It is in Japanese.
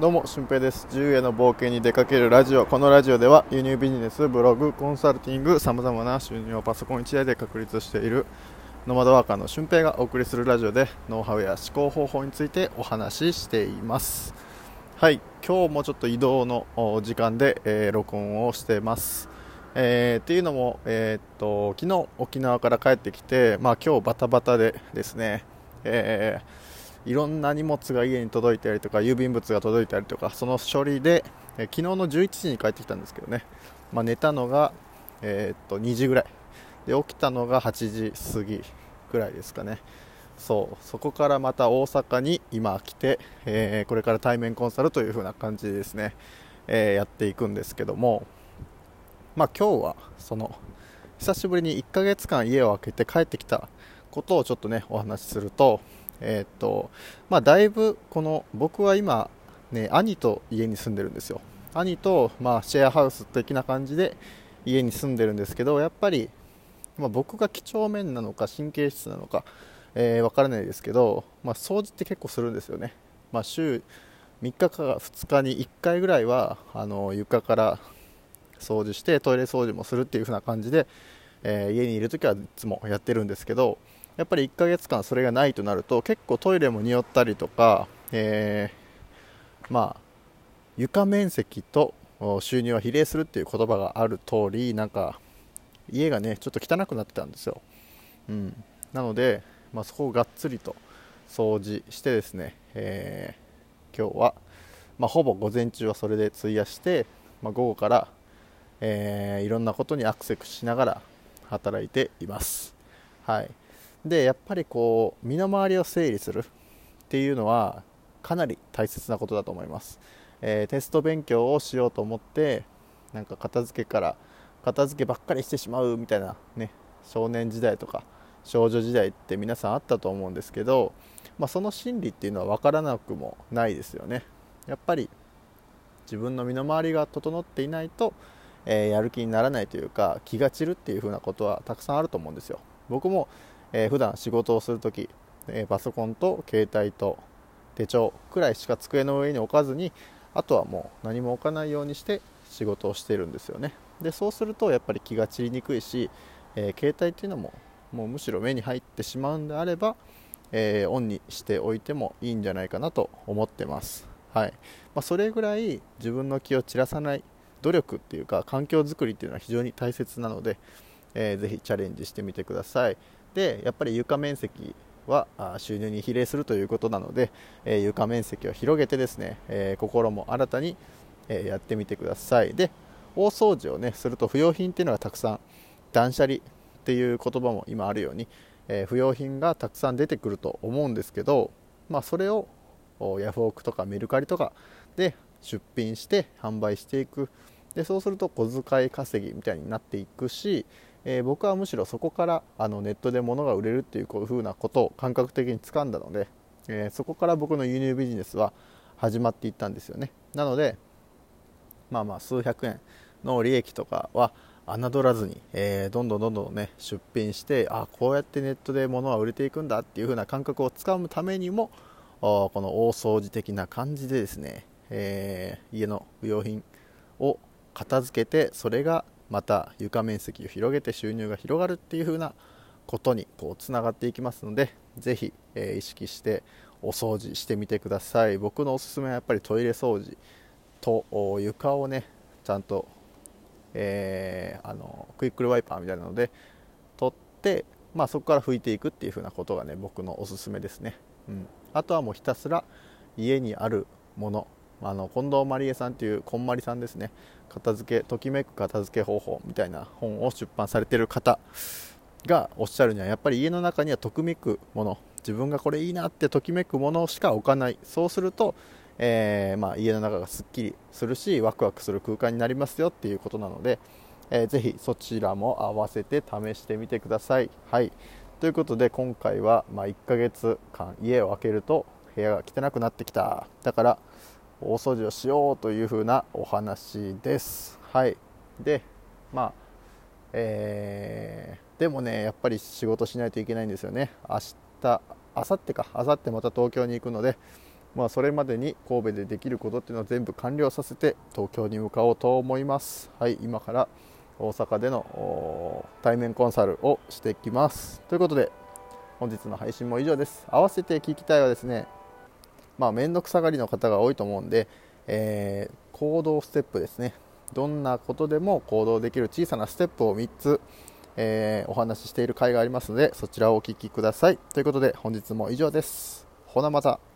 どうも、俊平です。自由への冒険に出かけるラジオ。このラジオでは、輸入ビジネス、ブログ、コンサルティング、様々な収入をパソコン1台で確立しているノマドワーカーの俊平がお送りするラジオで、ノウハウや思考方法についてお話ししています。はい、今日もちょっと移動の時間で、えー、録音をしています。えー、っていうのも、えー、っと昨日沖縄から帰ってきて、まあ、今日バタバタでですね、えーいろんな荷物が家に届いたりとか郵便物が届いたりとかその処理で、え昨日の11時に帰ってきたんですけどね、まあ、寝たのが、えー、っと2時ぐらい。で起きたのが8時過ぎぐらいですかね。そう。そこからまた大阪に今来て、えー、これから対面コンサルという風な感じでですね、えー、やっていくんですけども。まあ今日はその久しぶりに1ヶ月間家を空けて帰ってきたことをちょっとねお話しするとえー、っとまあ、だいぶこの僕は今、ね、兄と家に住んでるんですよ。兄と、まあ、シェアハウス的な感じで家に住んでるんですけどやっぱり、まあ、僕が几帳面なのか神経質なのか、えー、分からないですけど、まあ、掃除って結構するんですよね、まあ、週3日か2日に1回ぐらいはあの床から掃除してトイレ掃除もするっていう風な感じで、えー、家にいる時はいつもやってるんですけどやっぱり1ヶ月間それがないとなると結構トイレも匂ったりとか、えー、まあ床面積と収入は比例するっていう言葉がある通りなんか家がねちょっと汚くなってたんですよ、うん、なので、まあ、そこをがっつりと掃除してですね、えー、今日は、まあ、ほぼ午前中はそれで費やして、まあ、午後から、えー、いろんなことにアクセスしながら働いています。はい。でやっぱりこう身の回りを整理するっていうのはかなり大切なことだと思います、えー、テスト勉強をしようと思ってなんか片付けから片付けばっかりしてしまうみたいなね少年時代とか少女時代って皆さんあったと思うんですけど、まあ、その心理っていうのは分からなくもないですよね。やっぱり自分の身の回りが整っていないと、えー、やる気にならないというか気が散るっていう風なことはたくさんあると思うんですよ。僕もえー、普段仕事をするとき、えー、パソコンと携帯と手帳くらいしか机の上に置かずにあとはもう何も置かないようにして仕事をしてるんですよね。でそうするとやっぱり気が散りにくいし、えー、携帯っていうのももうむしろ目に入ってしまうんであれば、えー、オンにしておいてもいいんじゃないかなと思ってます。はい。まあ、それぐらい自分の気を散らさない努力っていうか環境づくりっていうのは非常に大切なので、えー、ぜひチャレンジしてみてください。でやっぱり床面積は収入に比例するということなので、え、床面積を広げてですね、え、心も新たに、え、やってみてください。で大掃除をねすると不要品っていうのがたくさん断捨離っていう言葉も今あるように、え不要品がたくさん出てくると思うんですけど、まあ、それをヤフオクとかメルカリとかで出品して販売していく。でそうすると小遣い稼ぎみたいになっていくしえー、僕はむしろそこからあのネットで物が売れるっていうこういうふうなことを感覚的に掴んだので、えー、そこから僕の輸入ビジネスは始まっていったんですよね。なのでまあまあ数百円の利益とかは侮らずに、えー、どんどんどんどんね出品してあこうやってネットで物は売れていくんだっていう風な感覚をつかむためにもこの大掃除的な感じでですね、えー、家の不用品を片付けてそれがまた床面積を広げて収入が広がるっていう風なことにこうつながっていきますのでぜひ、えー、意識してお掃除してみてください。僕のおすすめはやっぱりトイレ掃除と床をねちゃんと、えー、あのクイックルワイパーみたいなので取って、まあ、そこから拭いていくっていう風なことがね僕のおすすめですね、うん、あとはもうひたすら家にあるものあの近藤まりえさんというこんまりさんですね。片付けときめく片付け方法みたいな本を出版されている方がおっしゃるにはやっぱり家の中にはときめくもの自分がこれいいなってときめくものしか置かない。そうすると、えー、まあ、家の中がすっきりするしワクワクする空間になりますよっていうことなので、えー、ぜひそちらも合わせて試してみてください。はい。ということで今回は、ま、1ヶ月間家を空けると部屋が汚くなってきた。だから大掃除をしようというふうなお話です。はい、でまあえー、でもねやっぱり仕事しないといけないんですよね。明日明後日か。明後日また東京に行くので、まあ、それまでに神戸でできることっていうのを全部完了させて東京に向かおうと思います。はい。今から大阪での対面コンサルをしていきます。ということで本日の配信も以上です。合わせて聞きたいはですねまあ面倒くさがりの方が多いと思うんで、えー、行動ステップですね。どんなことでも行動できる小さなステップを3つ、えー、お話ししている回がありますのでそちらをお聞きください。ということで本日も以上です。ほなまた。